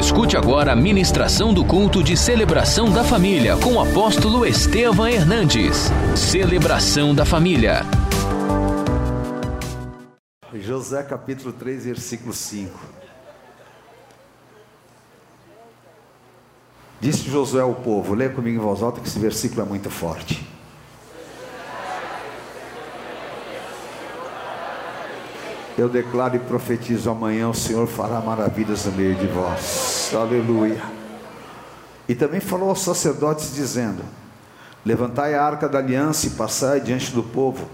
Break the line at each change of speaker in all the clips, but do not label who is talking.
Escute agora a ministração do culto de celebração da família com o apóstolo Estevam Hernandes. Celebração da família.
José capítulo 3, versículo 5. Disse Josué ao povo, leia comigo em voz alta que esse versículo é muito forte. Eu declaro e profetizo amanhã o Senhor fará maravilhas no meio de vós. Aleluia. E também falou aos sacerdotes dizendo: Levantai a arca da aliança e passai diante do povo.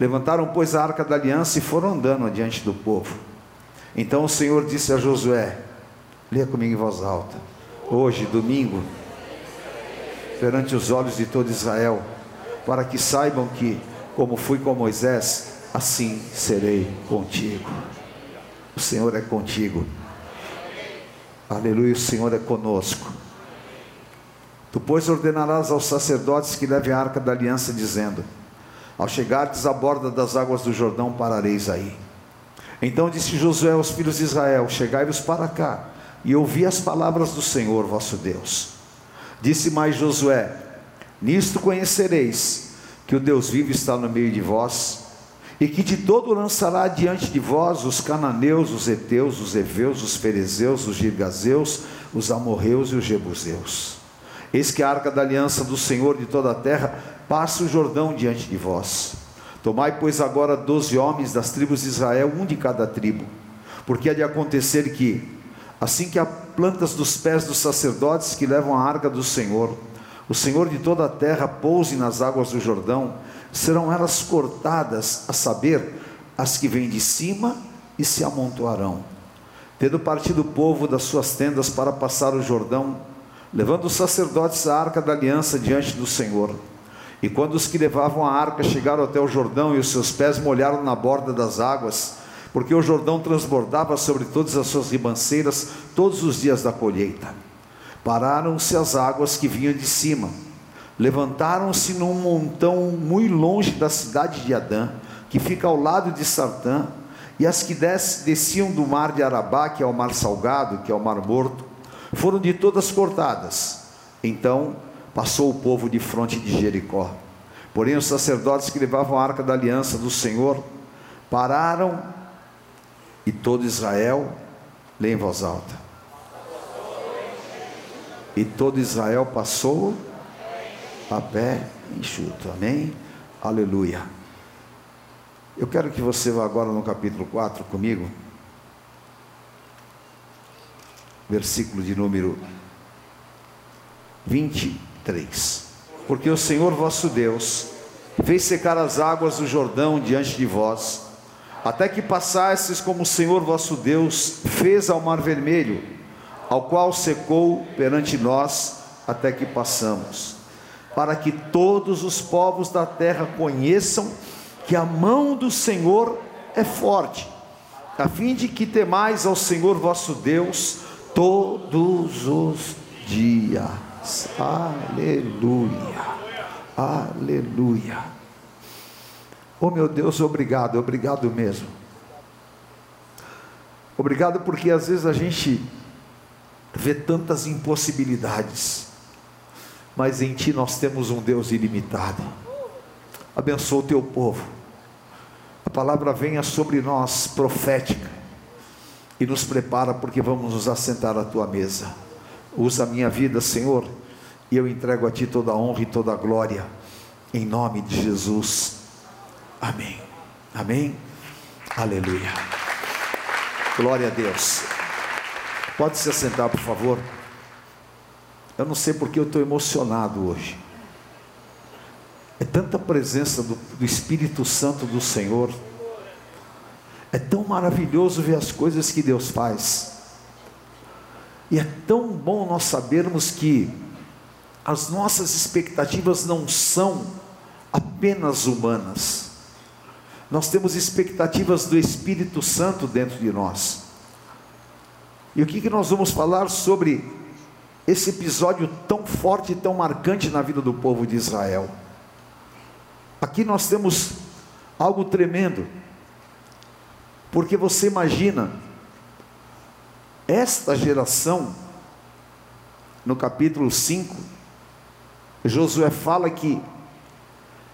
Levantaram, pois, a arca da aliança e foram andando adiante do povo. Então o Senhor disse a Josué: Leia comigo em voz alta. Hoje, domingo, perante os olhos de todo Israel, para que saibam que, como fui com Moisés, assim serei contigo. O Senhor é contigo. Aleluia, o Senhor é conosco. Tu, pois, ordenarás aos sacerdotes que levem a arca da aliança, dizendo: Ao chegardes à borda das águas do Jordão, parareis aí. Então disse Josué aos filhos de Israel: Chegai-vos para cá, e ouvi as palavras do Senhor vosso Deus. Disse mais Josué: Nisto conhecereis que o Deus vivo está no meio de vós, e que de todo lançará diante de vós os cananeus, os heteus, os heveus, os ferezeus, os girgazeus, os amorreus e os jebuseus. Eis que a arca da aliança do Senhor de toda a terra passa o Jordão diante de vós. Tomai, pois, agora doze homens das tribos de Israel, um de cada tribo, porque há de acontecer que, assim que há plantas dos pés dos sacerdotes que levam a arca do Senhor, o Senhor de toda a terra pouse nas águas do Jordão, serão elas cortadas, a saber, as que vêm de cima e se amontoarão. Tendo partido o povo das suas tendas para passar o Jordão, levando os sacerdotes a arca da aliança diante do Senhor. E quando os que levavam a arca chegaram até o Jordão e os seus pés molharam na borda das águas, porque o Jordão transbordava sobre todas as suas ribanceiras todos os dias da colheita. Pararam-se as águas que vinham de cima levantaram-se num montão muito longe da cidade de Adã, que fica ao lado de Sartã, e as que desciam do mar de Arabá, que é o mar salgado, que é o mar morto, foram de todas cortadas. Então passou o povo de fronte de Jericó. Porém, os sacerdotes que levavam a arca da aliança do Senhor pararam e todo Israel, lê em voz alta. E todo Israel passou a pé enxuto. Amém? Aleluia. Eu quero que você vá agora no capítulo 4 comigo. Versículo de número 23. Porque o Senhor vosso Deus fez secar as águas do Jordão diante de vós, até que passasses como o Senhor vosso Deus fez ao mar vermelho, ao qual secou perante nós até que passamos para que todos os povos da terra conheçam que a mão do Senhor é forte, a fim de que temais ao Senhor vosso Deus todos os dias. Aleluia. Aleluia. Oh meu Deus, obrigado, obrigado mesmo. Obrigado porque às vezes a gente vê tantas impossibilidades mas em Ti nós temos um Deus ilimitado. Abençoa o Teu povo. A palavra venha sobre nós profética e nos prepara porque vamos nos assentar à Tua mesa. Usa a minha vida, Senhor, e eu entrego a Ti toda a honra e toda a glória, em nome de Jesus. Amém. Amém. Aleluia. Glória a Deus. Pode se assentar, por favor. Eu não sei porque eu estou emocionado hoje. É tanta presença do, do, Espírito Santo do Senhor. É tão maravilhoso ver as coisas que Deus faz. E é tão bom nós sabermos que as nossas expectativas não são apenas humanas. Nós temos expectativas do Espírito Santo dentro de nós. E o que, que nós vamos falar sobre esse episódio tão forte e tão marcante na vida do povo de Israel. Aqui nós temos algo tremendo, porque você imagina, esta geração, no capítulo 5, Josué fala que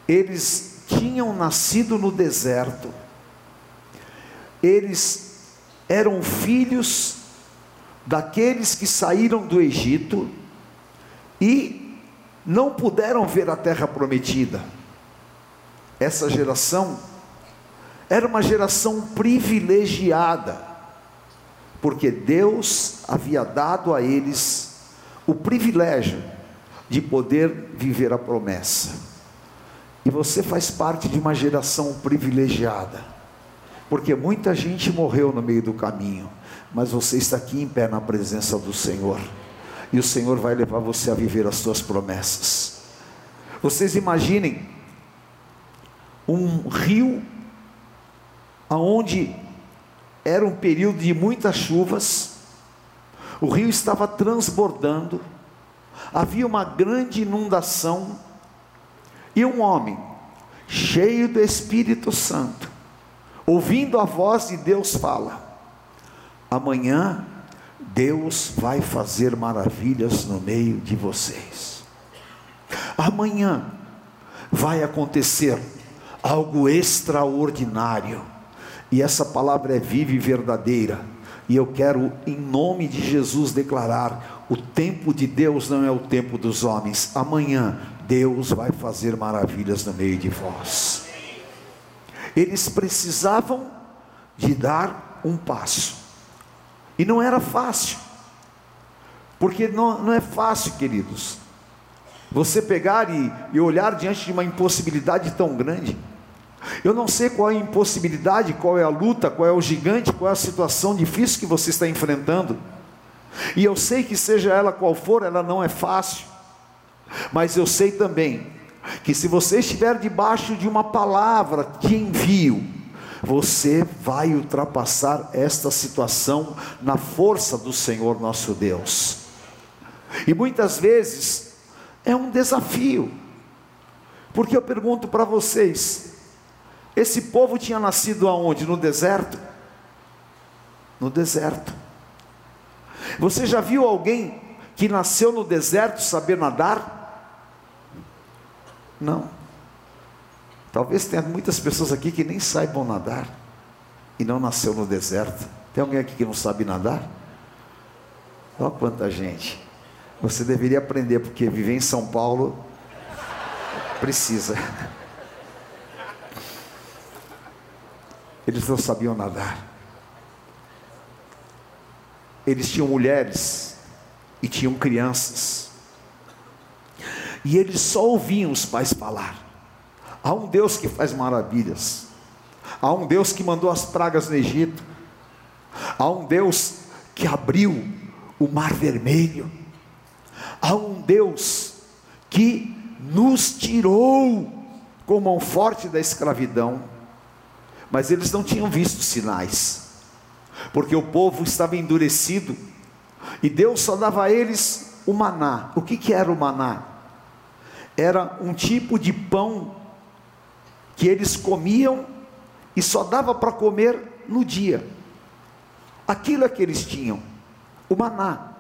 eles tinham nascido no deserto, eles eram filhos daqueles que saíram do Egito e não puderam ver a terra prometida. Essa geração era uma geração privilegiada, porque Deus havia dado a eles o privilégio de poder viver a promessa. E você faz parte de uma geração privilegiada, porque muita gente morreu no meio do caminho, mas você está aqui em pé na presença do Senhor, e o Senhor vai levar você a viver as suas promessas. Vocês imaginem um rio aonde era um período de muitas chuvas, o rio estava transbordando, havia uma grande inundação, e um homem, cheio do Espírito Santo, ouvindo a voz de Deus, fala: Amanhã Deus vai fazer maravilhas no meio de vocês. Amanhã vai acontecer algo extraordinário e essa palavra é viva e verdadeira. E eu quero, em nome de Jesus, declarar: o tempo de Deus não é o tempo dos homens. Amanhã, Deus vai fazer maravilhas no meio de vós. Eles precisavam de dar um passo, e não era fácil, porque não, não é fácil, queridos, você pegar e, e olhar diante de uma impossibilidade tão grande. Eu não sei qual é a impossibilidade, qual é a luta, qual é o gigante, qual é a situação difícil que você está enfrentando. E eu sei que seja ela qual for, ela não é fácil. Mas eu sei também que se você estiver debaixo de uma palavra de envio, você vai ultrapassar esta situação na força do Senhor nosso Deus. E muitas vezes é um desafio. Porque eu pergunto para vocês, esse povo tinha nascido aonde? No deserto? No deserto. Você já viu alguém que nasceu no deserto saber nadar? Não. Talvez tenha muitas pessoas aqui que nem saibam nadar e não nasceu no deserto. Tem alguém aqui que não sabe nadar? Olha quanta gente. Você deveria aprender, porque viver em São Paulo precisa. Eles não sabiam nadar. Eles tinham mulheres e tinham crianças. E eles só ouviam os pais falar. Há um Deus que faz maravilhas. Há um Deus que mandou as pragas no Egito. Há um Deus que abriu o mar vermelho. Há um Deus que nos tirou com mão forte da escravidão mas eles não tinham visto sinais, porque o povo estava endurecido, e Deus só dava a eles o maná. O que, que era o maná? Era um tipo de pão que eles comiam e só dava para comer no dia. Aquilo é que eles tinham, o maná.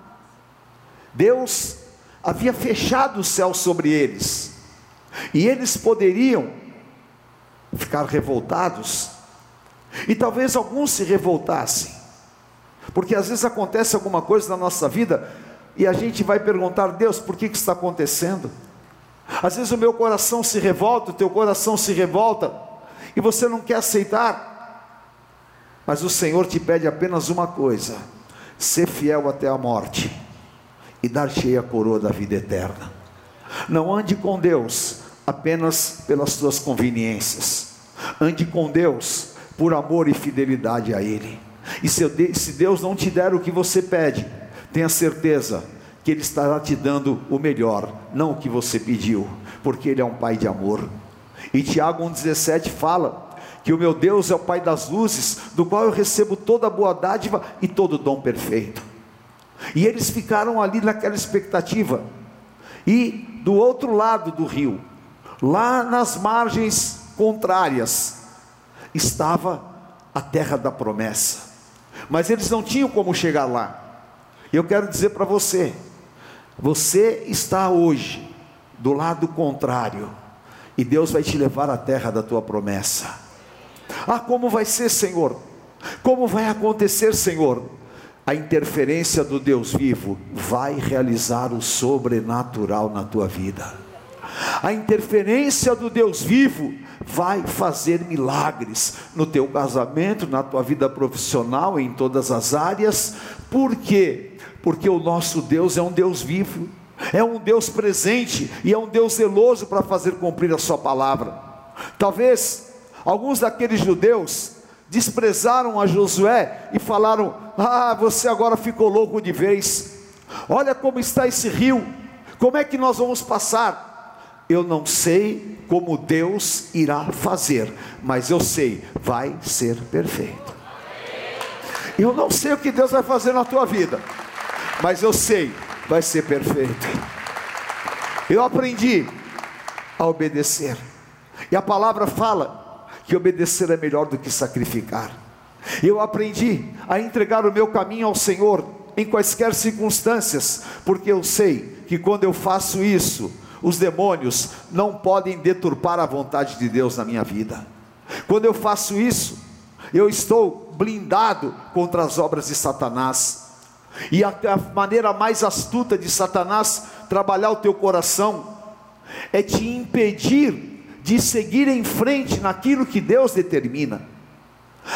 Deus havia fechado o céu sobre eles, e eles poderiam ficar revoltados e talvez alguns se revoltassem, porque às vezes acontece alguma coisa na nossa vida e a gente vai perguntar: Deus, por que, que está acontecendo? Às vezes o meu coração se revolta, o teu coração se revolta, e você não quer aceitar, mas o Senhor te pede apenas uma coisa: ser fiel até a morte e dar cheia a coroa da vida eterna. Não ande com Deus apenas pelas tuas conveniências, ande com Deus por amor e fidelidade a Ele. E se Deus não te der o que você pede, tenha certeza que Ele estará te dando o melhor, não o que você pediu, porque Ele é um Pai de amor. E Tiago 1,17 fala que o meu Deus é o Pai das luzes, do qual eu recebo toda boa dádiva e todo dom perfeito. E eles ficaram ali naquela expectativa. E do outro lado do rio, lá nas margens contrárias, estava a terra da promessa. Mas eles não tinham como chegar lá. Eu quero dizer para você: você está hoje do lado contrário, e Deus vai te levar à terra da tua promessa. Ah, como vai ser, Senhor? Como vai acontecer, Senhor? A interferência do Deus vivo vai realizar o sobrenatural na tua vida. A interferência do Deus vivo vai fazer milagres no teu casamento, na tua vida profissional, em todas as áreas. Por quê? Porque o nosso Deus é um Deus vivo, é um Deus presente e é um Deus zeloso para fazer cumprir a sua palavra. Talvez alguns daqueles judeus desprezaram a Josué e falaram: Ah, você agora ficou louco de vez. Olha como está esse rio. Como é que nós vamos passar? Eu não sei como Deus irá fazer, mas eu sei, vai ser perfeito. Eu não sei o que Deus vai fazer na tua vida, mas eu sei, vai ser perfeito. Eu aprendi a obedecer, e a palavra fala que obedecer é melhor do que sacrificar. Eu aprendi a entregar o meu caminho ao Senhor em quaisquer circunstâncias, porque eu sei que quando eu faço isso, os demônios não podem deturpar a vontade de Deus na minha vida. Quando eu faço isso, eu estou blindado contra as obras de Satanás. E a, a maneira mais astuta de Satanás trabalhar o teu coração é te impedir de seguir em frente naquilo que Deus determina.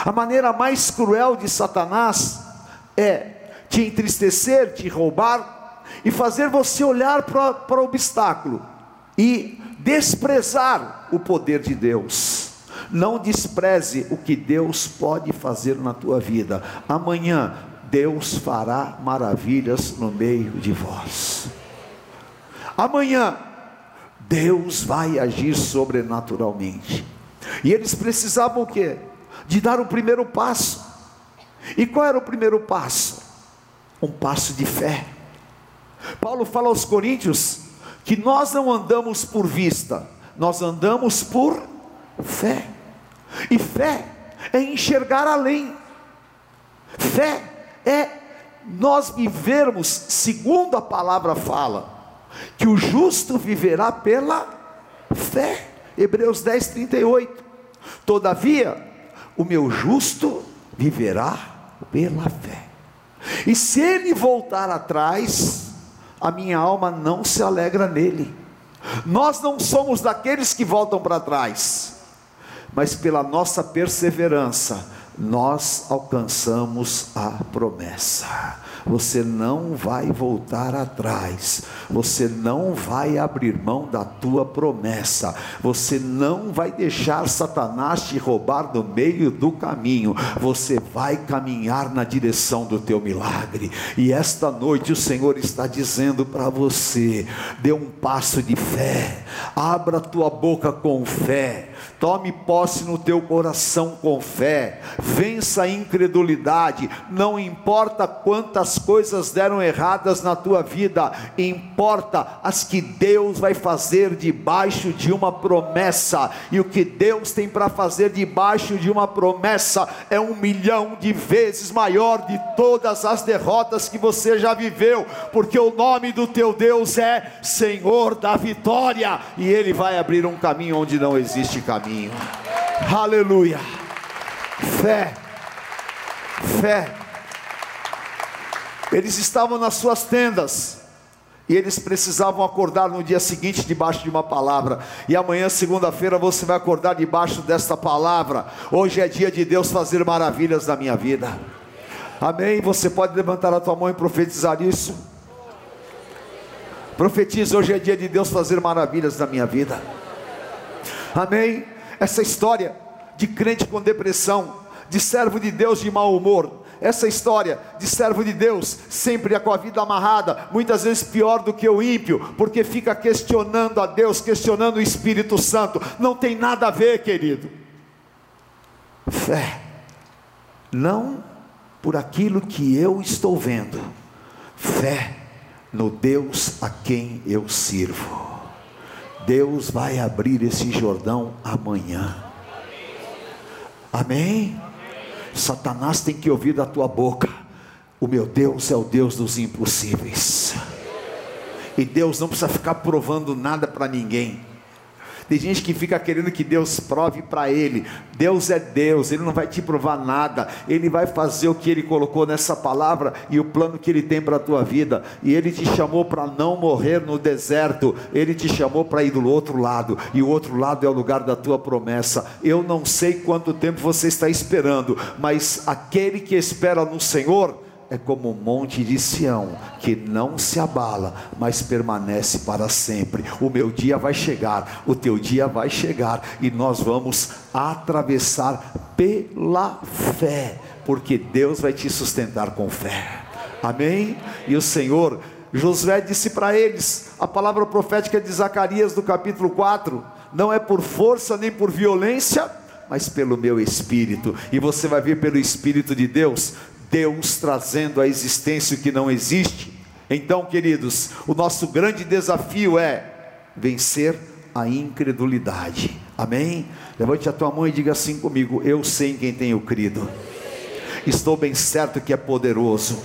A maneira mais cruel de Satanás é te entristecer, te roubar, e fazer você olhar para o obstáculo e desprezar o poder de Deus. Não despreze o que Deus pode fazer na tua vida. Amanhã Deus fará maravilhas no meio de vós. Amanhã Deus vai agir sobrenaturalmente. E eles precisavam o quê? De dar o primeiro passo. E qual era o primeiro passo? Um passo de fé. Paulo fala aos Coríntios que nós não andamos por vista, nós andamos por fé. E fé é enxergar além. Fé é nós vivermos segundo a palavra fala, que o justo viverá pela fé. Hebreus 10, 38. Todavia, o meu justo viverá pela fé. E se ele voltar atrás, a minha alma não se alegra nele. Nós não somos daqueles que voltam para trás, mas pela nossa perseverança, nós alcançamos a promessa. Você não vai voltar atrás, você não vai abrir mão da tua promessa, você não vai deixar Satanás te roubar no meio do caminho, você vai caminhar na direção do teu milagre. E esta noite o Senhor está dizendo para você: dê um passo de fé, abra tua boca com fé Tome posse no teu coração com fé, vença a incredulidade, não importa quantas coisas deram erradas na tua vida, importa as que Deus vai fazer debaixo de uma promessa, e o que Deus tem para fazer debaixo de uma promessa é um milhão de vezes maior de todas as derrotas que você já viveu, porque o nome do teu Deus é Senhor da vitória, e Ele vai abrir um caminho onde não existe caminho caminho. Aleluia. Fé. Fé. Eles estavam nas suas tendas. E eles precisavam acordar no dia seguinte debaixo de uma palavra. E amanhã, segunda-feira, você vai acordar debaixo desta palavra. Hoje é dia de Deus fazer maravilhas na minha vida. Amém? Você pode levantar a tua mão e profetizar isso. Profetiza, hoje é dia de Deus fazer maravilhas na minha vida. Amém? essa história de crente com depressão, de servo de Deus de mau humor, essa história de servo de Deus, sempre com a vida amarrada, muitas vezes pior do que o ímpio, porque fica questionando a Deus, questionando o Espírito Santo, não tem nada a ver, querido. Fé, não por aquilo que eu estou vendo, fé no Deus a quem eu sirvo. Deus vai abrir esse Jordão amanhã. Amém? Satanás tem que ouvir da tua boca. O meu Deus é o Deus dos impossíveis. E Deus não precisa ficar provando nada para ninguém. Tem gente que fica querendo que Deus prove para ele. Deus é Deus, ele não vai te provar nada. Ele vai fazer o que ele colocou nessa palavra e o plano que ele tem para a tua vida. E ele te chamou para não morrer no deserto. Ele te chamou para ir do outro lado. E o outro lado é o lugar da tua promessa. Eu não sei quanto tempo você está esperando, mas aquele que espera no Senhor, é como o monte de Sião, que não se abala, mas permanece para sempre. O meu dia vai chegar, o teu dia vai chegar, e nós vamos atravessar pela fé, porque Deus vai te sustentar com fé. Amém? E o Senhor, Josué disse para eles, a palavra profética de Zacarias do capítulo 4: não é por força nem por violência, mas pelo meu espírito, e você vai ver pelo espírito de Deus Deus trazendo à existência o que não existe. Então, queridos, o nosso grande desafio é vencer a incredulidade. Amém? Levante a tua mão e diga assim comigo: Eu sei em quem tenho crido. Estou bem certo que é poderoso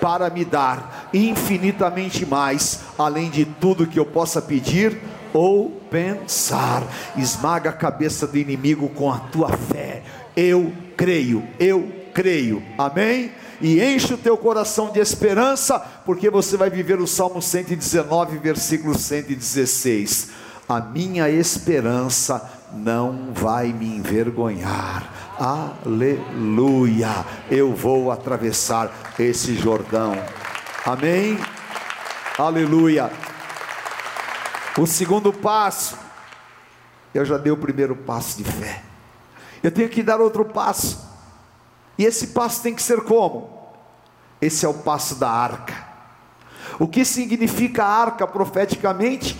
para me dar infinitamente mais, além de tudo que eu possa pedir ou pensar. Esmaga a cabeça do inimigo com a tua fé. Eu creio, eu creio. Amém? E enche o teu coração de esperança, porque você vai viver o Salmo 119, versículo 116. A minha esperança não vai me envergonhar. Aleluia! Eu vou atravessar esse Jordão. Amém? Aleluia! O segundo passo, eu já dei o primeiro passo de fé. Eu tenho que dar outro passo. E esse passo tem que ser como? Esse é o passo da arca. O que significa arca profeticamente?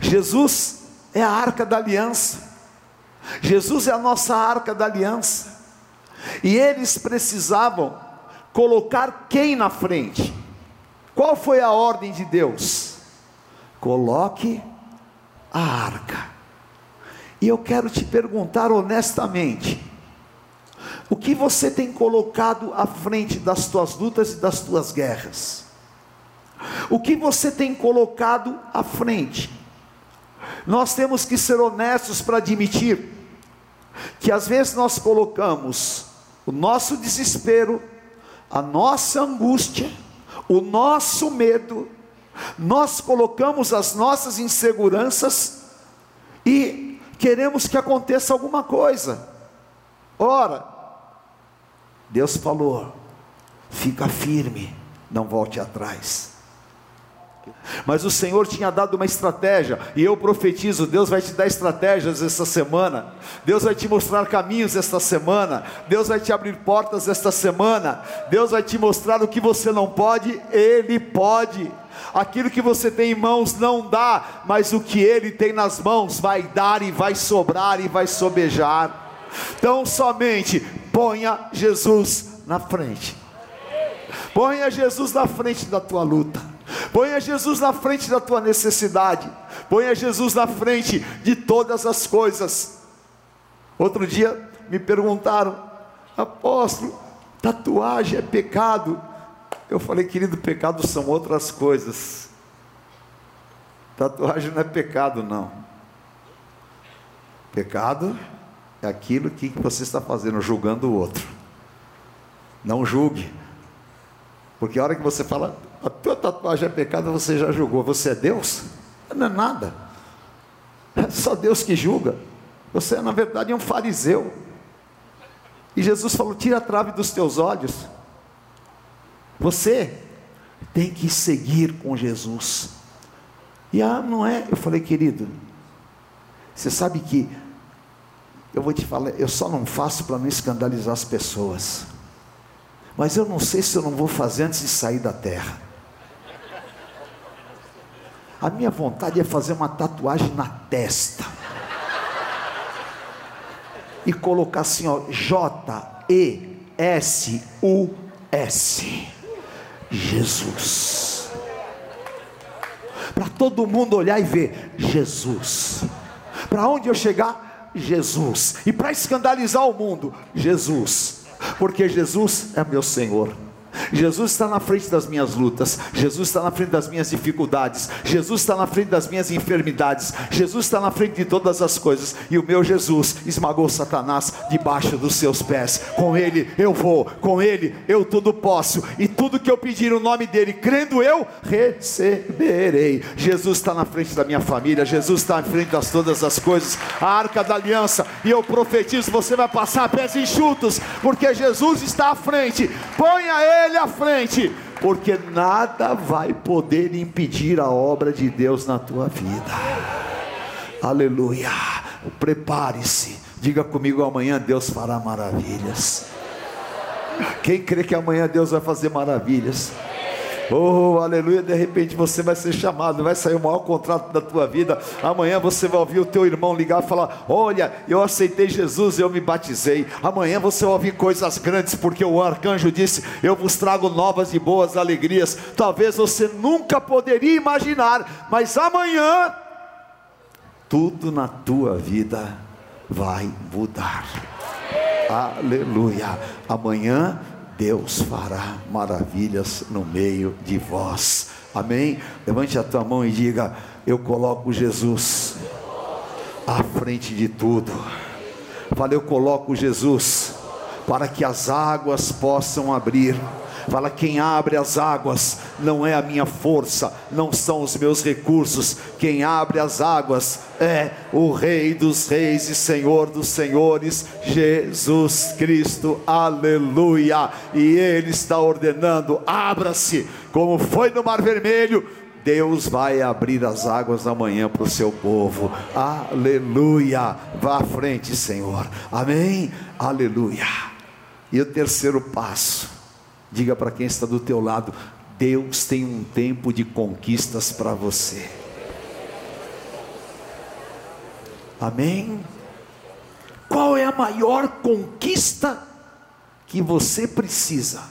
Jesus é a arca da aliança. Jesus é a nossa arca da aliança. E eles precisavam colocar quem na frente? Qual foi a ordem de Deus? Coloque a arca. E eu quero te perguntar honestamente: o que você tem colocado à frente das tuas lutas e das tuas guerras? O que você tem colocado à frente? Nós temos que ser honestos para admitir que às vezes nós colocamos o nosso desespero, a nossa angústia, o nosso medo, nós colocamos as nossas inseguranças e queremos que aconteça alguma coisa. Ora, Deus falou: fica firme, não volte atrás. Mas o Senhor tinha dado uma estratégia, e eu profetizo: Deus vai te dar estratégias esta semana, Deus vai te mostrar caminhos esta semana, Deus vai te abrir portas esta semana, Deus vai te mostrar o que você não pode, Ele pode. Aquilo que você tem em mãos não dá, mas o que Ele tem nas mãos vai dar e vai sobrar e vai sobejar. Então somente ponha Jesus na frente. Ponha Jesus na frente da tua luta. Ponha Jesus na frente da tua necessidade. Ponha Jesus na frente de todas as coisas. Outro dia me perguntaram, apóstolo, tatuagem é pecado? Eu falei, querido, pecado são outras coisas. Tatuagem não é pecado, não. Pecado aquilo que você está fazendo, julgando o outro. Não julgue. Porque a hora que você fala, a tua tatuagem é pecado, você já julgou. Você é Deus? Não é nada. É só Deus que julga. Você é, na verdade, um fariseu. E Jesus falou: tira a trave dos teus olhos. Você tem que seguir com Jesus. E ah, não é? Eu falei, querido, você sabe que eu vou te falar, eu só não faço para não escandalizar as pessoas. Mas eu não sei se eu não vou fazer antes de sair da terra. A minha vontade é fazer uma tatuagem na testa. E colocar assim, ó, J E S U S. Jesus. Para todo mundo olhar e ver Jesus. Para onde eu chegar, Jesus. E para escandalizar o mundo, Jesus. Porque Jesus é meu Senhor. Jesus está na frente das minhas lutas, Jesus está na frente das minhas dificuldades, Jesus está na frente das minhas enfermidades, Jesus está na frente de todas as coisas, e o meu Jesus esmagou Satanás debaixo dos seus pés. Com Ele eu vou, com Ele eu tudo posso, e tudo que eu pedir no nome dEle, crendo eu, receberei. Jesus está na frente da minha família, Jesus está na frente das todas as coisas, a arca da aliança, e eu profetizo: você vai passar pés enxutos, porque Jesus está à frente. Ponha Ele à frente, porque nada vai poder impedir a obra de Deus na tua vida. Aleluia. Prepare-se. Diga comigo: amanhã Deus fará maravilhas. Quem crê que amanhã Deus vai fazer maravilhas? Oh, aleluia, de repente você vai ser chamado, vai sair o maior contrato da tua vida. Amanhã você vai ouvir o teu irmão ligar e falar: Olha, eu aceitei Jesus, eu me batizei. Amanhã você vai ouvir coisas grandes, porque o arcanjo disse: Eu vos trago novas e boas alegrias. Talvez você nunca poderia imaginar, mas amanhã tudo na tua vida vai mudar. Aleluia. Amanhã Deus fará maravilhas no meio de vós. Amém? Levante a tua mão e diga: Eu coloco Jesus à frente de tudo. Fala, eu coloco Jesus para que as águas possam abrir Fala: quem abre as águas não é a minha força, não são os meus recursos. Quem abre as águas é o Rei dos Reis e Senhor dos Senhores, Jesus Cristo. Aleluia! E Ele está ordenando: abra-se, como foi no Mar Vermelho. Deus vai abrir as águas da manhã para o seu povo. Aleluia! Vá à frente, Senhor. Amém? Aleluia. E o terceiro passo Diga para quem está do teu lado, Deus tem um tempo de conquistas para você. Amém? Qual é a maior conquista que você precisa?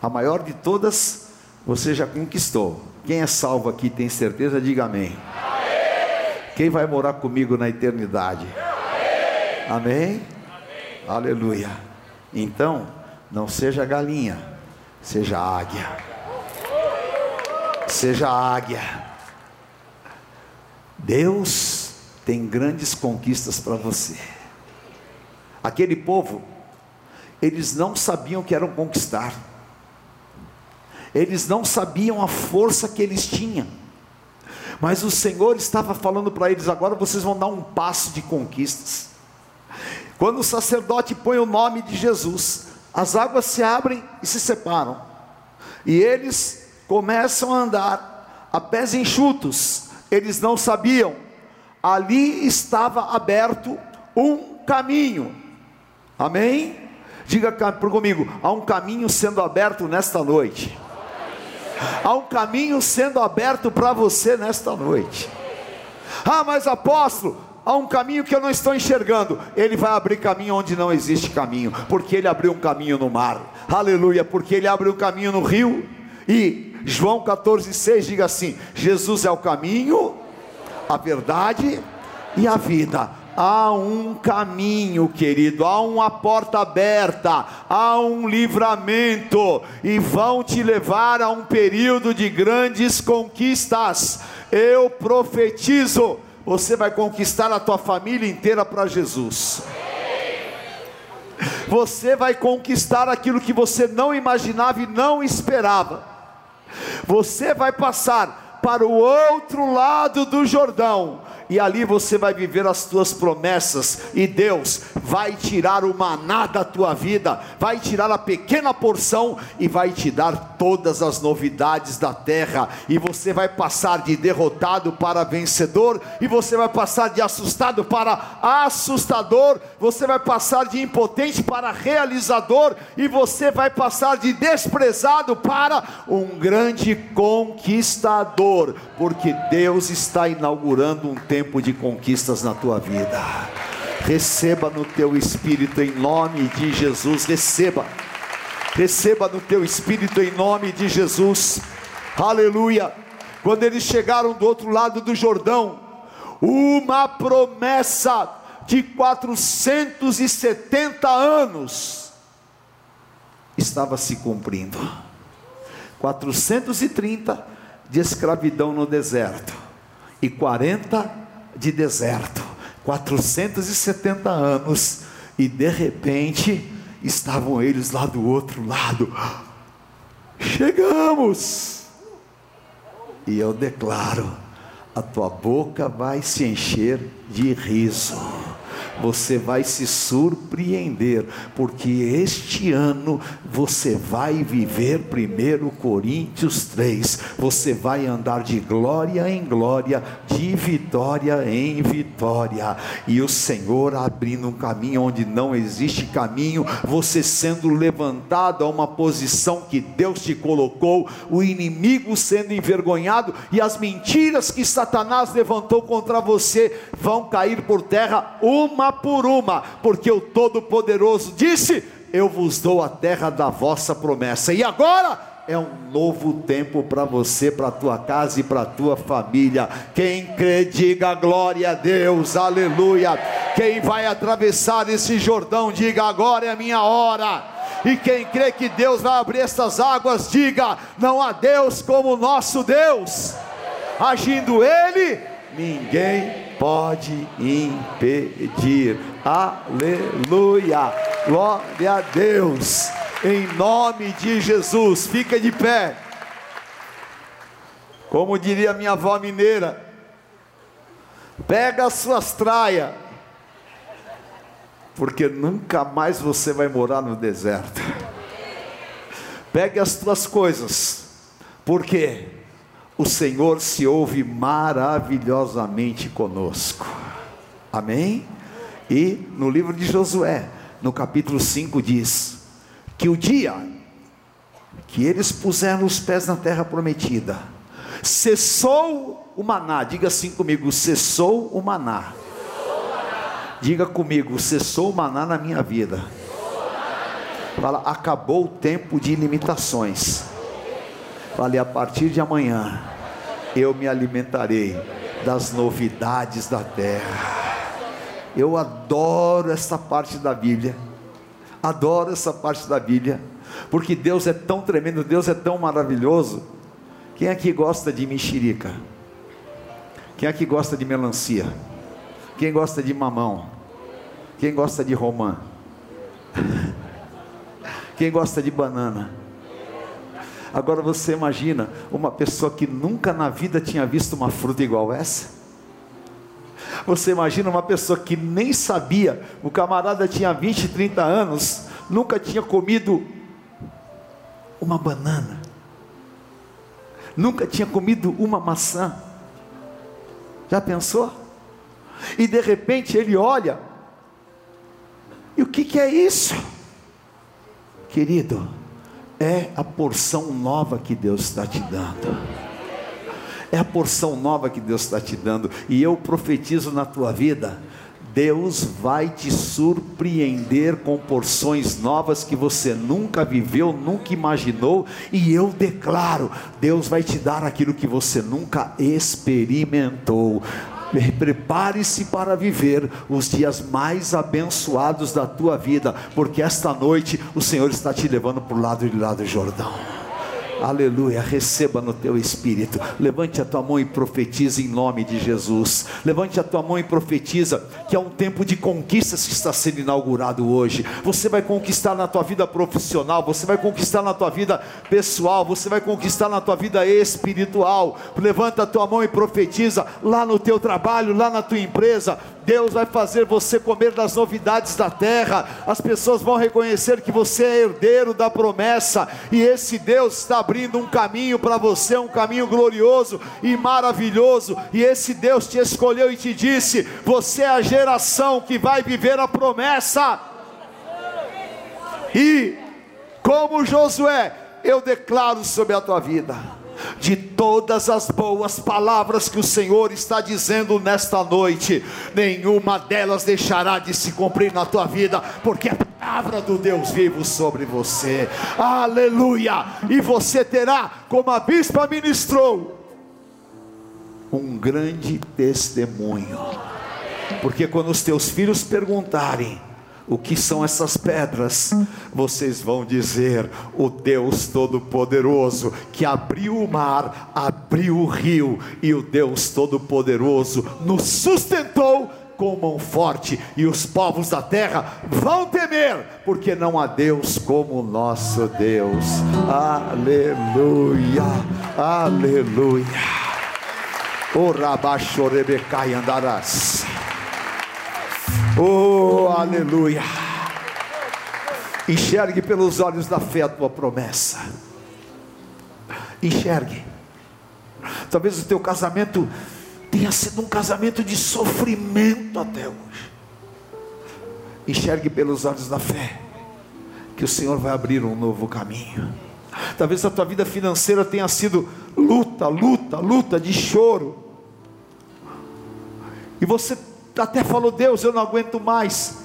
A maior de todas você já conquistou. Quem é salvo aqui tem certeza? Diga amém. amém. Quem vai morar comigo na eternidade? Amém? amém? amém. Aleluia. Então, não seja galinha, seja águia. Seja águia. Deus tem grandes conquistas para você. Aquele povo, eles não sabiam que eram conquistar. Eles não sabiam a força que eles tinham. Mas o Senhor estava falando para eles: agora vocês vão dar um passo de conquistas. Quando o sacerdote põe o nome de Jesus, as águas se abrem e se separam, e eles começam a andar a pés enxutos, eles não sabiam, ali estava aberto um caminho, amém? Diga comigo: há um caminho sendo aberto nesta noite, há um caminho sendo aberto para você nesta noite. Ah, mas apóstolo, há um caminho que eu não estou enxergando. Ele vai abrir caminho onde não existe caminho, porque ele abriu um caminho no mar. Aleluia, porque ele abriu um caminho no rio. E João 14,6 diga assim: Jesus é o caminho, a verdade e a vida. Há um caminho, querido, há uma porta aberta, há um livramento, e vão te levar a um período de grandes conquistas. Eu profetizo você vai conquistar a tua família inteira para Jesus. Você vai conquistar aquilo que você não imaginava e não esperava. Você vai passar para o outro lado do Jordão e ali você vai viver as tuas promessas, e Deus vai tirar o maná da tua vida, vai tirar a pequena porção e vai te dar todas as novidades da terra, e você vai passar de derrotado para vencedor, e você vai passar de assustado para assustador, você vai passar de impotente para realizador, e você vai passar de desprezado para um grande conquistador, porque Deus está inaugurando um tempo tempo de conquistas na tua vida. Receba no teu espírito em nome de Jesus. Receba. Receba no teu espírito em nome de Jesus. Aleluia. Quando eles chegaram do outro lado do Jordão, uma promessa de 470 anos estava se cumprindo. 430 de escravidão no deserto e 40 de deserto. 470 anos e de repente estavam eles lá do outro lado. Chegamos! E eu declaro: a tua boca vai se encher de riso você vai se surpreender, porque este ano você vai viver 1 Coríntios 3, você vai andar de glória em glória, de vitória em vitória, e o Senhor abrindo um caminho onde não existe caminho, você sendo levantado a uma posição que Deus te colocou, o inimigo sendo envergonhado e as mentiras que Satanás levantou contra você vão cair por terra uma por uma, porque o Todo-Poderoso disse: Eu vos dou a terra da vossa promessa. E agora é um novo tempo para você, para tua casa e para tua família. Quem crê, diga glória a Deus, aleluia. Quem vai atravessar esse Jordão, diga agora é a minha hora. E quem crê que Deus vai abrir essas águas, diga: não há Deus como o nosso Deus. Agindo Ele, ninguém pode impedir. Aleluia! Glória a Deus! Em nome de Jesus, fica de pé. Como diria minha avó mineira, pega as suas traias, porque nunca mais você vai morar no deserto. Pegue as tuas coisas, porque o Senhor se ouve maravilhosamente conosco. Amém? E no livro de Josué, no capítulo 5, diz que o dia que eles puseram os pés na terra prometida, cessou o maná. Diga assim comigo: cessou o maná. Diga comigo: cessou o maná na minha vida. Fala, acabou o tempo de limitações. Fale, a partir de amanhã, eu me alimentarei das novidades da terra. Eu adoro essa parte da Bíblia. Adoro essa parte da Bíblia, porque Deus é tão tremendo, Deus é tão maravilhoso. Quem aqui gosta de mexerica? Quem aqui gosta de melancia? Quem gosta de mamão? Quem gosta de romã? Quem gosta de banana? Agora você imagina uma pessoa que nunca na vida tinha visto uma fruta igual essa? Você imagina uma pessoa que nem sabia, o camarada tinha 20, 30 anos, nunca tinha comido uma banana, nunca tinha comido uma maçã. Já pensou? E de repente ele olha, e o que, que é isso? Querido, é a porção nova que Deus está te dando. É a porção nova que Deus está te dando. E eu profetizo na tua vida. Deus vai te surpreender com porções novas que você nunca viveu, nunca imaginou, e eu declaro: Deus vai te dar aquilo que você nunca experimentou. Prepare-se para viver os dias mais abençoados da tua vida, porque esta noite o Senhor está te levando para o lado de lá do Jordão. Aleluia, receba no teu espírito. Levante a tua mão e profetiza em nome de Jesus. Levante a tua mão e profetiza que é um tempo de conquistas que está sendo inaugurado hoje. Você vai conquistar na tua vida profissional, você vai conquistar na tua vida pessoal, você vai conquistar na tua vida espiritual. Levanta a tua mão e profetiza lá no teu trabalho, lá na tua empresa Deus vai fazer você comer das novidades da terra, as pessoas vão reconhecer que você é herdeiro da promessa, e esse Deus está abrindo um caminho para você, um caminho glorioso e maravilhoso, e esse Deus te escolheu e te disse: Você é a geração que vai viver a promessa, e como Josué, eu declaro sobre a tua vida de todas as boas palavras que o Senhor está dizendo nesta noite, nenhuma delas deixará de se cumprir na tua vida, porque a palavra do Deus vivo sobre você, aleluia, e você terá, como a bispa ministrou, um grande testemunho, porque quando os teus filhos perguntarem, o que são essas pedras? Vocês vão dizer: o Deus Todo-Poderoso que abriu o mar, abriu o rio, e o Deus Todo-Poderoso nos sustentou com mão forte, e os povos da terra vão temer, porque não há Deus como o nosso Deus. Aleluia, aleluia. O rabachorebecai andarás. Oh, aleluia. Enxergue pelos olhos da fé a tua promessa. Enxergue. Talvez o teu casamento tenha sido um casamento de sofrimento até hoje. Enxergue pelos olhos da fé que o Senhor vai abrir um novo caminho. Talvez a tua vida financeira tenha sido luta, luta, luta de choro. E você até falou: Deus, eu não aguento mais.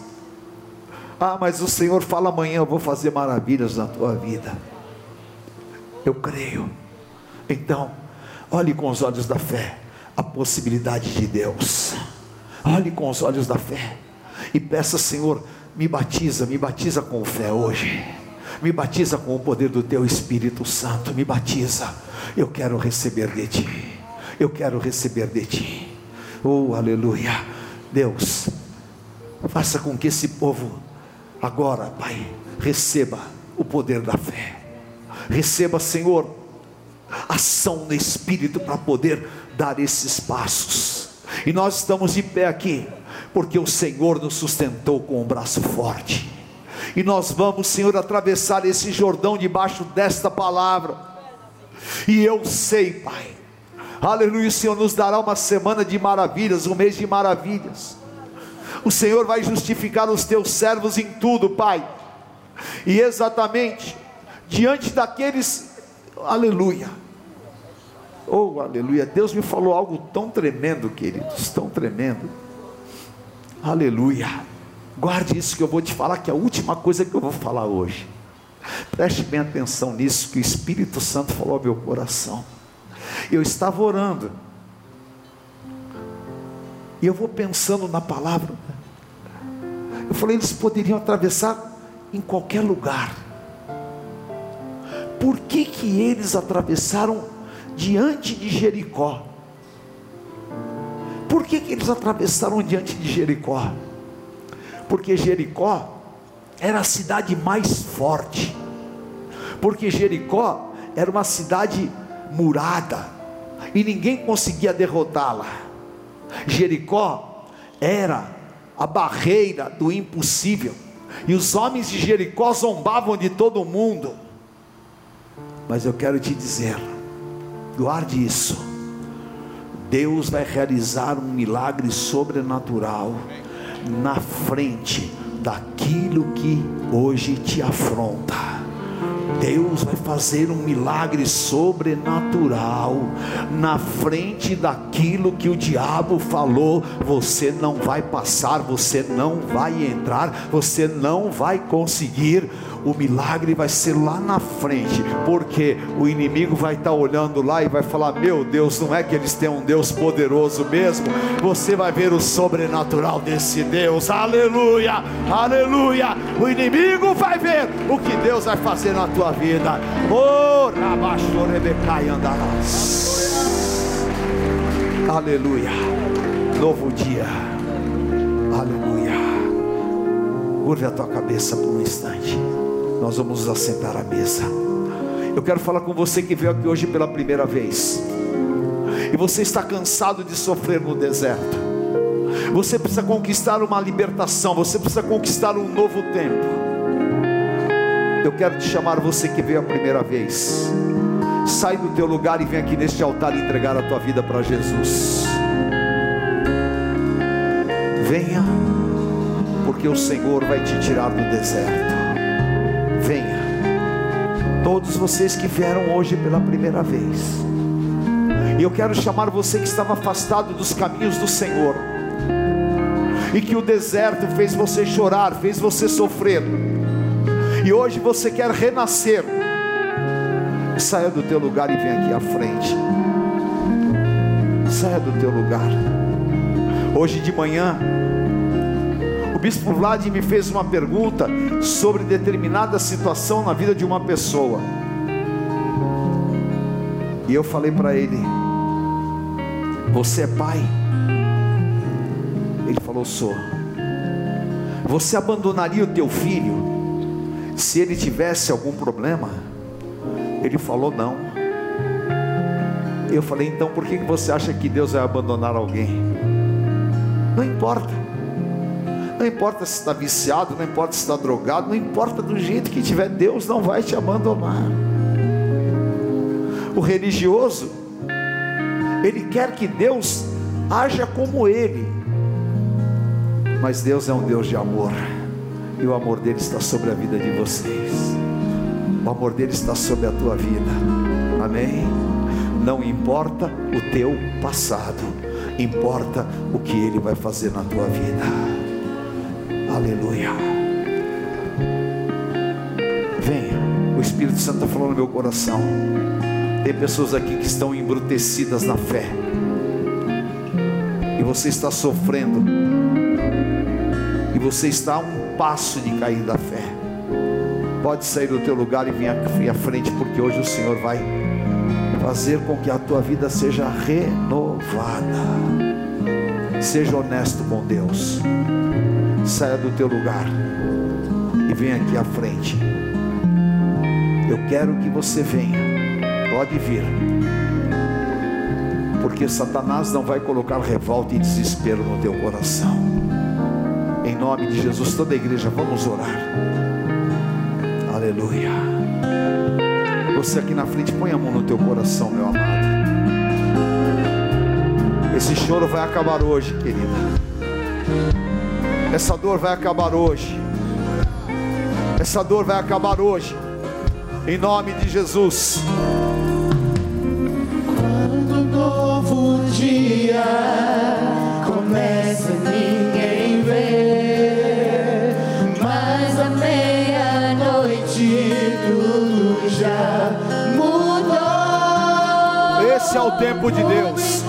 Ah, mas o Senhor fala amanhã: eu vou fazer maravilhas na tua vida. Eu creio. Então, olhe com os olhos da fé a possibilidade de Deus. Olhe com os olhos da fé e peça, Senhor, me batiza, me batiza com fé hoje. Me batiza com o poder do teu Espírito Santo. Me batiza. Eu quero receber de ti. Eu quero receber de ti. Oh, aleluia. Deus, faça com que esse povo agora, Pai, receba o poder da fé. Receba, Senhor, ação no espírito para poder dar esses passos. E nós estamos de pé aqui, porque o Senhor nos sustentou com um braço forte. E nós vamos, Senhor, atravessar esse Jordão debaixo desta palavra. E eu sei, Pai, Aleluia, o Senhor nos dará uma semana de maravilhas, um mês de maravilhas. O Senhor vai justificar os teus servos em tudo, Pai. E exatamente diante daqueles, aleluia. Oh, aleluia. Deus me falou algo tão tremendo, queridos, tão tremendo. Aleluia. Guarde isso que eu vou te falar, que é a última coisa que eu vou falar hoje. Preste bem atenção nisso que o Espírito Santo falou ao meu coração. Eu estava orando. E eu vou pensando na palavra. Eu falei, eles poderiam atravessar em qualquer lugar. Por que que eles atravessaram diante de Jericó? Por que que eles atravessaram diante de Jericó? Porque Jericó era a cidade mais forte. Porque Jericó era uma cidade murada e ninguém conseguia derrotá-la. Jericó era a barreira do impossível, e os homens de Jericó zombavam de todo mundo. Mas eu quero te dizer, guarde isso. Deus vai realizar um milagre sobrenatural na frente daquilo que hoje te afronta. Deus vai fazer um milagre sobrenatural na frente daquilo que o diabo falou. Você não vai passar, você não vai entrar, você não vai conseguir o milagre vai ser lá na frente, porque o inimigo vai estar olhando lá e vai falar: Meu Deus, não é que eles têm um Deus poderoso mesmo? Você vai ver o sobrenatural desse Deus, aleluia, aleluia. O inimigo vai ver o que Deus vai fazer na tua vida. Oh, Rabachorebecai andarás. Aleluia. Novo dia. Curve a tua cabeça por um instante nós vamos nos assentar à mesa. Eu quero falar com você que veio aqui hoje pela primeira vez, e você está cansado de sofrer no deserto. Você precisa conquistar uma libertação, você precisa conquistar um novo tempo. Eu quero te chamar você que veio a primeira vez. Sai do teu lugar e vem aqui neste altar entregar a tua vida para Jesus. Venha, porque o Senhor vai te tirar do deserto venha. Todos vocês que vieram hoje pela primeira vez. E eu quero chamar você que estava afastado dos caminhos do Senhor. E que o deserto fez você chorar, fez você sofrer. E hoje você quer renascer. Saia do teu lugar e vem aqui à frente. Saia do teu lugar. Hoje de manhã, O bispo Vlad me fez uma pergunta sobre determinada situação na vida de uma pessoa. E eu falei para ele: Você é pai? Ele falou: Sou. Você abandonaria o teu filho se ele tivesse algum problema? Ele falou: Não. Eu falei: Então por que você acha que Deus vai abandonar alguém? Não importa. Não importa se está viciado, não importa se está drogado, não importa do jeito que tiver, Deus não vai te abandonar. O religioso, ele quer que Deus haja como ele, mas Deus é um Deus de amor, e o amor dele está sobre a vida de vocês, o amor dele está sobre a tua vida, amém? Não importa o teu passado, importa o que ele vai fazer na tua vida, aleluia. Venha, o Espírito Santo falou no meu coração. Tem pessoas aqui que estão embrutecidas na fé. E você está sofrendo. E você está a um passo de cair da fé. Pode sair do teu lugar e vir aqui à frente, porque hoje o Senhor vai fazer com que a tua vida seja renovada. Seja honesto com Deus. Saia do teu lugar e venha aqui à frente. Eu quero que você venha Pode vir. Porque Satanás não vai colocar revolta e desespero no teu coração. Em nome de Jesus, toda a igreja, vamos orar. Aleluia. Você aqui na frente, põe a mão no teu coração, meu amado. Esse choro vai acabar hoje, querida. Essa dor vai acabar hoje. Essa dor vai acabar hoje. Em nome de Jesus.
começa ninguém vê, mas à meia-noite tudo já mudou.
Esse é o tempo de Deus.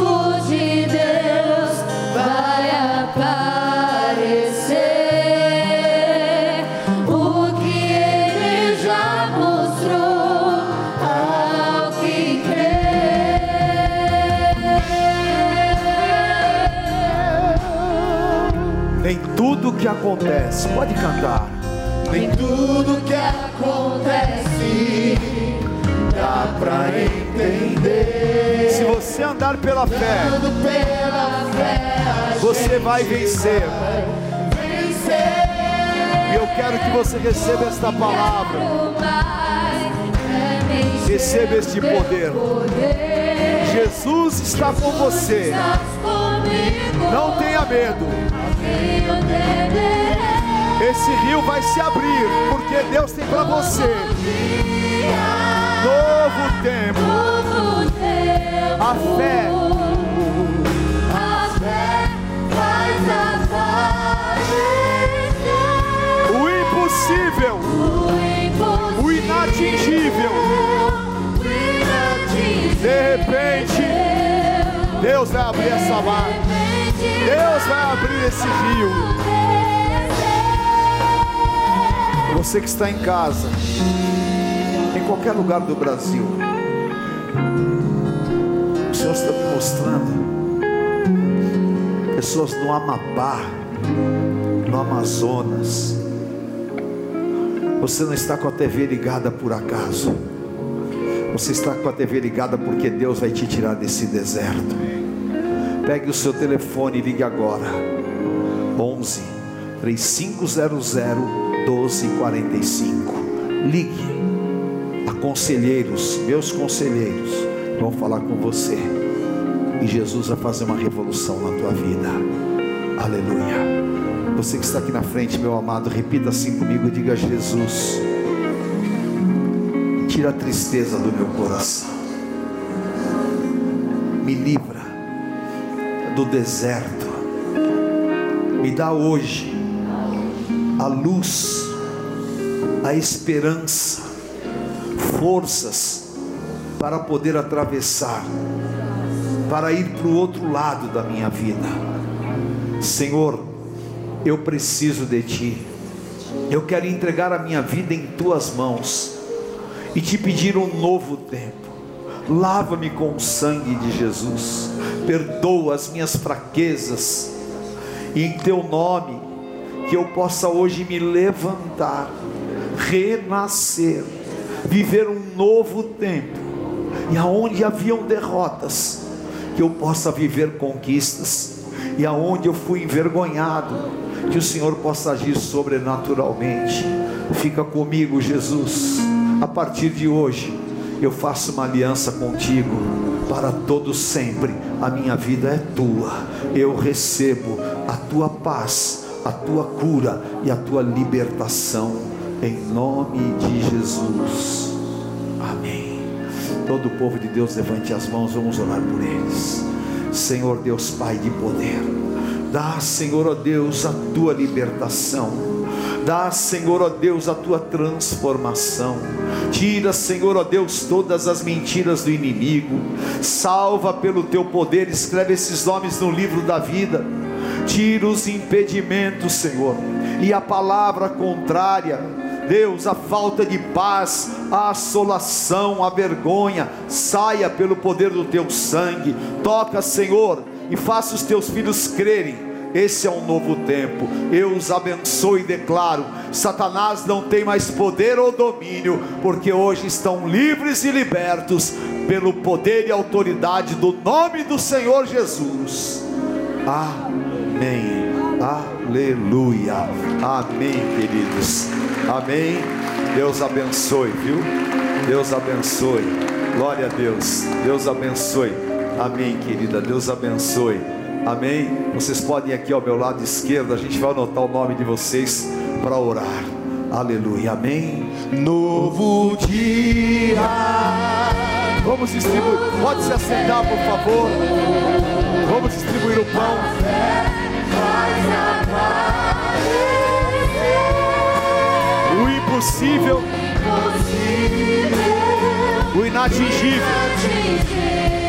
Que acontece, pode cantar.
Nem tudo que acontece dá pra entender.
Se você andar pela fé,
pela fé
você vai vencer.
vencer.
E eu quero que você receba esta palavra. Receba este poder. Jesus está com você. Não tenha medo. Esse rio vai se abrir, porque Deus tem para você novo tempo. A fé.
A fé faz
o impossível, o inatingível. De repente, Deus vai abrir essa marca. Deus vai abrir esse rio. Você que está em casa, em qualquer lugar do Brasil, o Senhor está me mostrando pessoas no Amapá, no Amazonas. Você não está com a TV ligada por acaso. Você está com a TV ligada porque Deus vai te tirar desse deserto. Pegue o seu telefone e ligue agora. 11 3500 1245. Ligue. A conselheiros, meus conselheiros, vão falar com você. E Jesus vai fazer uma revolução na tua vida. Aleluia. Você que está aqui na frente, meu amado, repita assim comigo, diga Jesus. Tira a tristeza do meu coração. Me livra do deserto. Me dá hoje a luz, a esperança, forças para poder atravessar, para ir para o outro lado da minha vida. Senhor, Eu preciso de Ti. Eu quero entregar a minha vida em Tuas mãos e te pedir um novo tempo. Lava-me com o sangue de Jesus, perdoa as minhas fraquezas, e em Teu nome, que eu possa hoje me levantar, renascer, viver um novo tempo, e aonde haviam derrotas, que eu possa viver conquistas, e aonde eu fui envergonhado, que o Senhor possa agir sobrenaturalmente. Fica comigo, Jesus. A partir de hoje, eu faço uma aliança contigo para todo sempre. A minha vida é tua. Eu recebo a tua paz, a tua cura e a tua libertação em nome de Jesus. Amém. Todo o povo de Deus levante as mãos, vamos orar por eles. Senhor Deus Pai de poder, dá, Senhor ó Deus, a tua libertação. Dá, Senhor ó Deus, a tua transformação. Tira, Senhor ó Deus, todas as mentiras do inimigo. Salva pelo teu poder, escreve esses nomes no livro da vida. Tira os impedimentos, Senhor, e a palavra contrária. Deus, a falta de paz, a assolação, a vergonha, saia pelo poder do teu sangue. Toca, Senhor, e faça os teus filhos crerem esse é um novo tempo. Eu os abençoo e declaro: Satanás não tem mais poder ou domínio, porque hoje estão livres e libertos pelo poder e autoridade do nome do Senhor Jesus. Amém. Aleluia. Amém, queridos. Amém. Deus abençoe, viu? Deus abençoe. Glória a Deus. Deus abençoe. Amém, querida. Deus abençoe. Amém. Vocês podem ir aqui ao meu lado esquerdo, a gente vai anotar o nome de vocês para orar. Aleluia. Amém. Novo dia. Vamos distribuir. Pode se assentar, por favor. Vamos distribuir o pão. O impossível, o inatingível.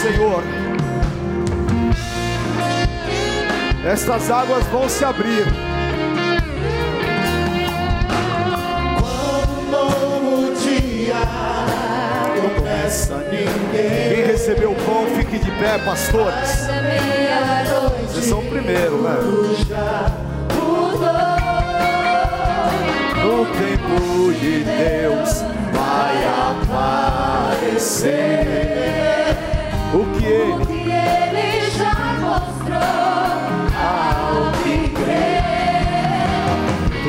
Senhor. Estas águas vão se abrir.
novo dia começa ninguém.
Quem recebeu o pão, fique de pé, pastores. Vocês são o primeiro, né? No tempo de Deus vai aparecer o que ele
Ele já mostrou ao que crê.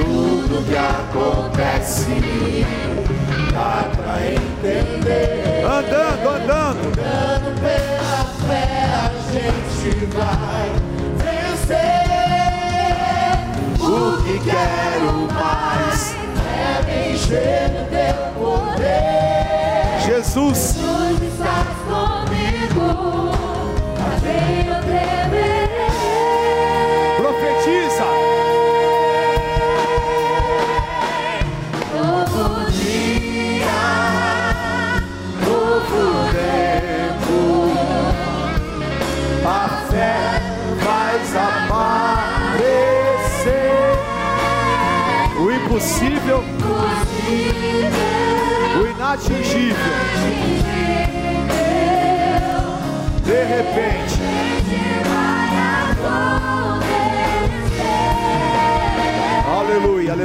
tudo que acontece
Dá pra entender.
andando.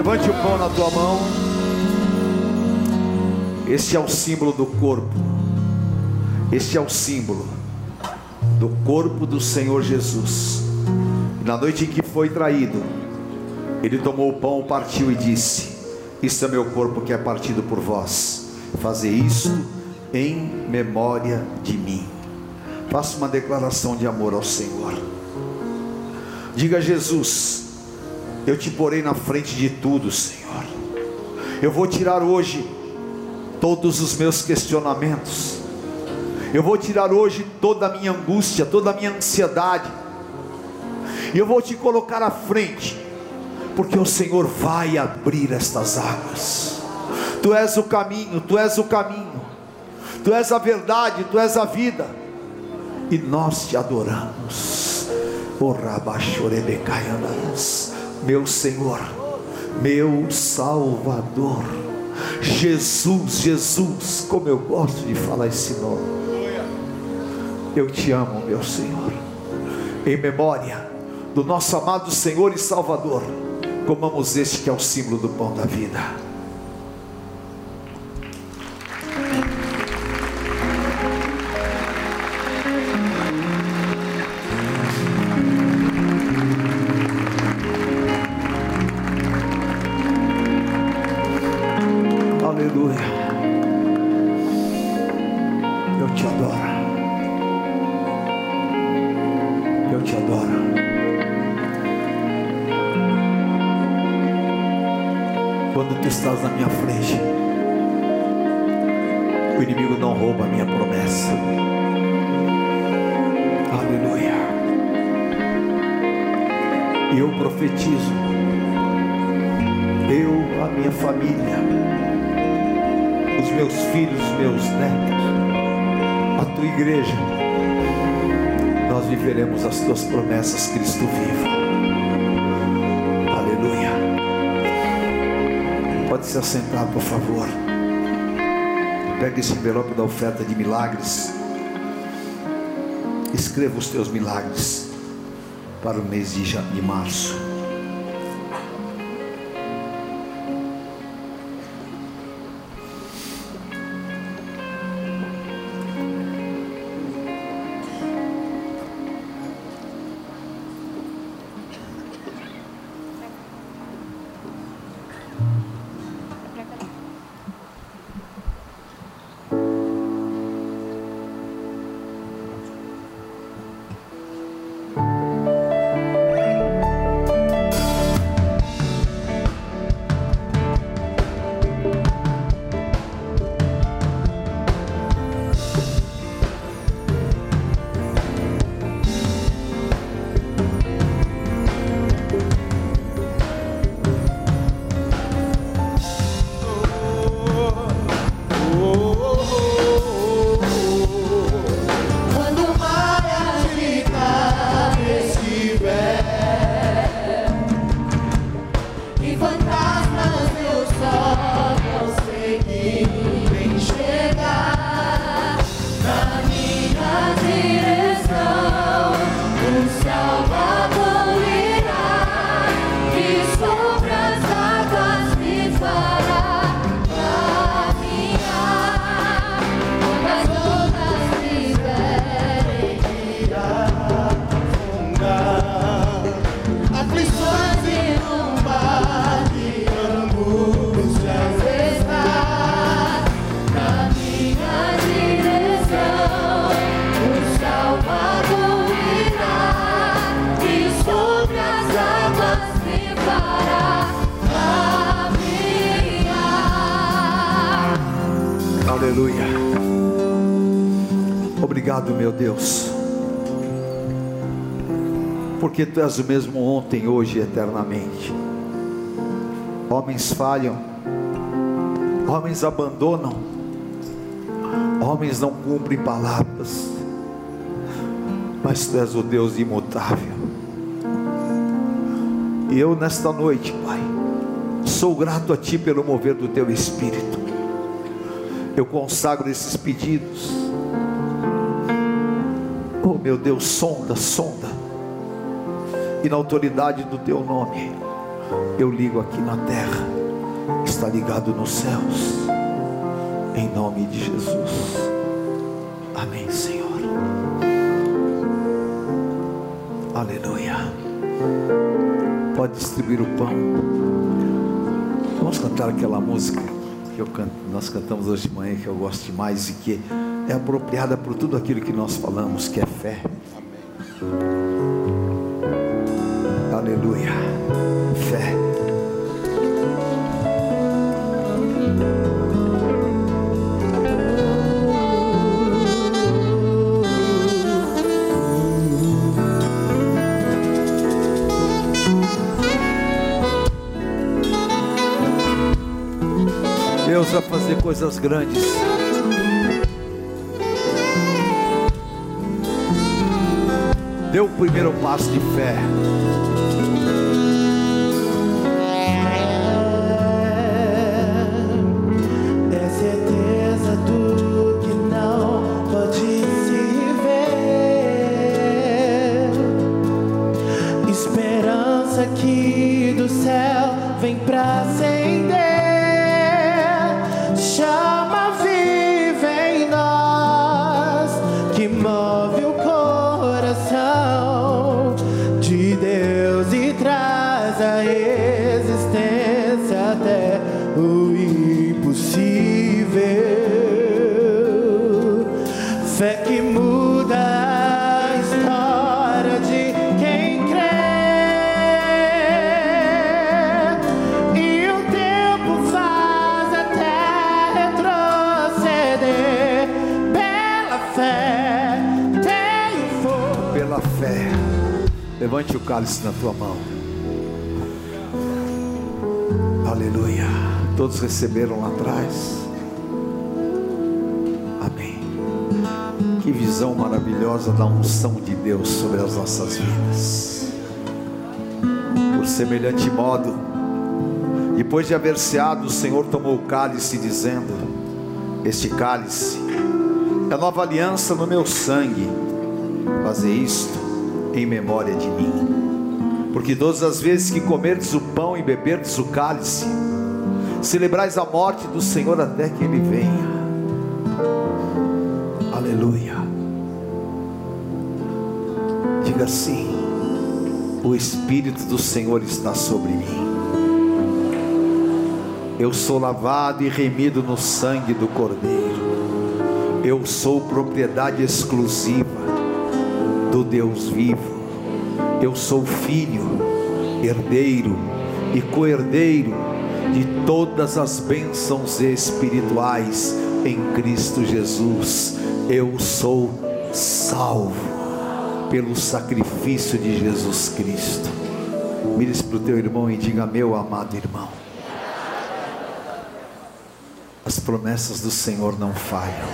Levante o pão na tua mão. Este é o símbolo do corpo. Este é o símbolo do corpo do Senhor Jesus. Na noite em que foi traído, ele tomou o pão, partiu e disse: Isso é meu corpo que é partido por vós. Fazer isto em memória de mim. Faça uma declaração de amor ao Senhor. Diga a Jesus: Eu te porei na frente de tudo, Senhor. Eu vou tirar hoje todos os meus questionamentos. Eu vou tirar hoje toda a minha angústia, toda a minha ansiedade. E eu vou te colocar à frente, porque o Senhor vai abrir estas águas. Tu és o caminho, tu és o caminho. Tu és a verdade, tu és a vida. E nós te adoramos. O meu Senhor, meu Salvador. Jesus, Jesus, como eu gosto de falar esse nome. Eu te amo, meu Senhor. Em memória do nosso amado Senhor e Salvador, comamos este que é o símbolo do pão da vida. Oferta de milagres. Escreva os teus milagres para o mês de, de março. Deus, porque Tu és o mesmo ontem, hoje e eternamente. Homens falham, homens abandonam, homens não cumprem palavras, mas Tu és o Deus imutável. E eu nesta noite, Pai, sou grato a Ti pelo mover do Teu Espírito. Eu consagro esses pedidos Oh meu Deus, sonda, sonda. E na autoridade do teu nome, eu ligo aqui na terra, está ligado nos céus. Em nome de Jesus. Amém, Senhor. Aleluia. Pode distribuir o pão. Vamos cantar aquela música que canto, nós cantamos hoje de manhã, que eu gosto demais e que é apropriada por tudo aquilo que nós falamos, que é fé. Aleluia. Fé. Coisas grandes. Dê o primeiro passo de fé. Cálice na tua mão. Aleluia. Todos receberam lá atrás. Amém. Que visão maravilhosa da unção de Deus sobre as nossas vidas. Por semelhante modo, depois de haver ceado, o Senhor tomou o cálice, dizendo: Este cálice é a nova aliança no meu sangue. Fazer isto em memória de mim. Porque todas as vezes que comerdes o pão e beberdes o cálice, celebrais a morte do Senhor até que Ele venha. Aleluia. Diga assim: o Espírito do Senhor está sobre mim. Eu sou lavado e remido no sangue do Cordeiro. Eu sou propriedade exclusiva do Deus vivo. Eu sou filho, herdeiro e co-herdeiro de todas as bênçãos espirituais em Cristo Jesus. Eu sou salvo pelo sacrifício de Jesus Cristo. Mire para o teu irmão e diga: Meu amado irmão, as promessas do Senhor não falham,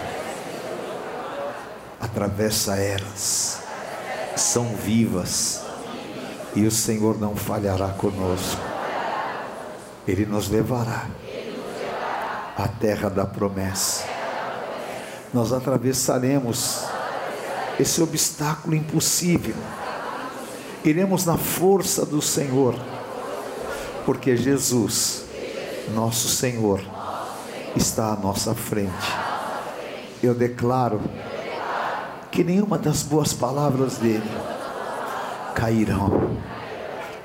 atravessa eras, são vivas, e o Senhor não falhará conosco, Ele nos levará à terra da promessa. Nós atravessaremos esse obstáculo impossível. Iremos na força do Senhor, porque Jesus, nosso Senhor, está à nossa frente. Eu declaro que nenhuma das boas palavras dele cairão,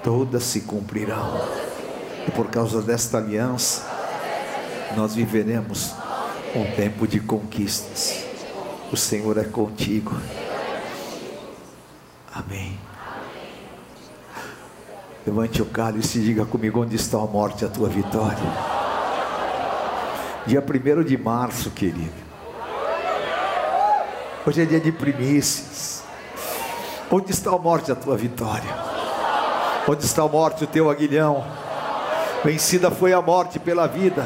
todas se cumprirão. E por causa desta aliança, nós viveremos um tempo de conquistas. O Senhor é contigo. Amém. Levante o cálice e diga comigo onde está a morte, a tua vitória. Dia 1 de março, querido. Hoje é dia de primícias. Onde está a morte, a tua vitória? Onde está a morte, o teu aguilhão? Vencida foi a morte pela vida.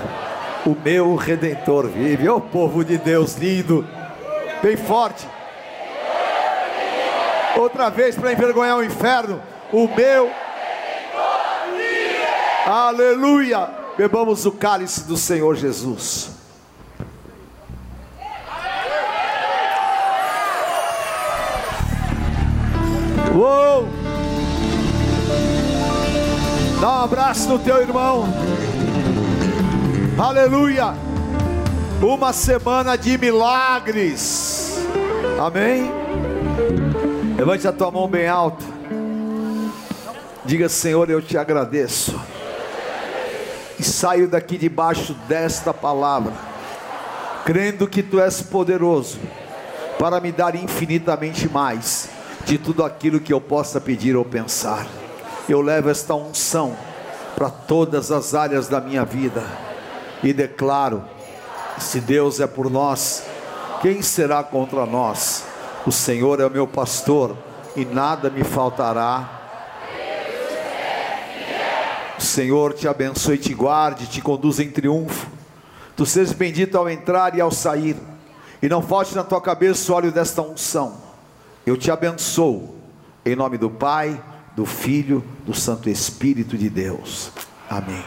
O meu redentor vive. Ô oh, povo de Deus lindo. Bem forte. Outra vez para envergonhar o inferno. O meu. Aleluia. Bebamos o cálice do Senhor Jesus. Uou! Dá um abraço no teu irmão. Aleluia! Uma semana de milagres. Amém? Levante a tua mão bem alta. Diga, Senhor, eu te agradeço. e saio daqui debaixo desta palavra, crendo que tu és poderoso para me dar infinitamente mais de tudo aquilo que eu possa pedir ou pensar. Eu levo esta unção para todas as áreas da minha vida e declaro: se Deus é por nós, quem será contra nós? O Senhor é o meu pastor e nada me faltará. O Senhor te abençoe, te guarde, te conduza em triunfo. Tu sejas bendito ao entrar e ao sair, e não falte na tua cabeça o óleo desta unção. Eu te abençoo, em nome do Pai, do Filho, do Santo Espírito de Deus. Amém.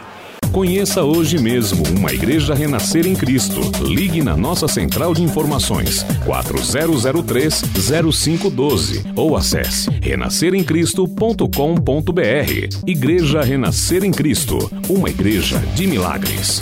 Conheça hoje mesmo uma igreja renascer em Cristo. Ligue na nossa central de informações 4003-0512 ou acesse renasceremcristo.com.br. Igreja Renascer em Cristo, uma igreja de milagres.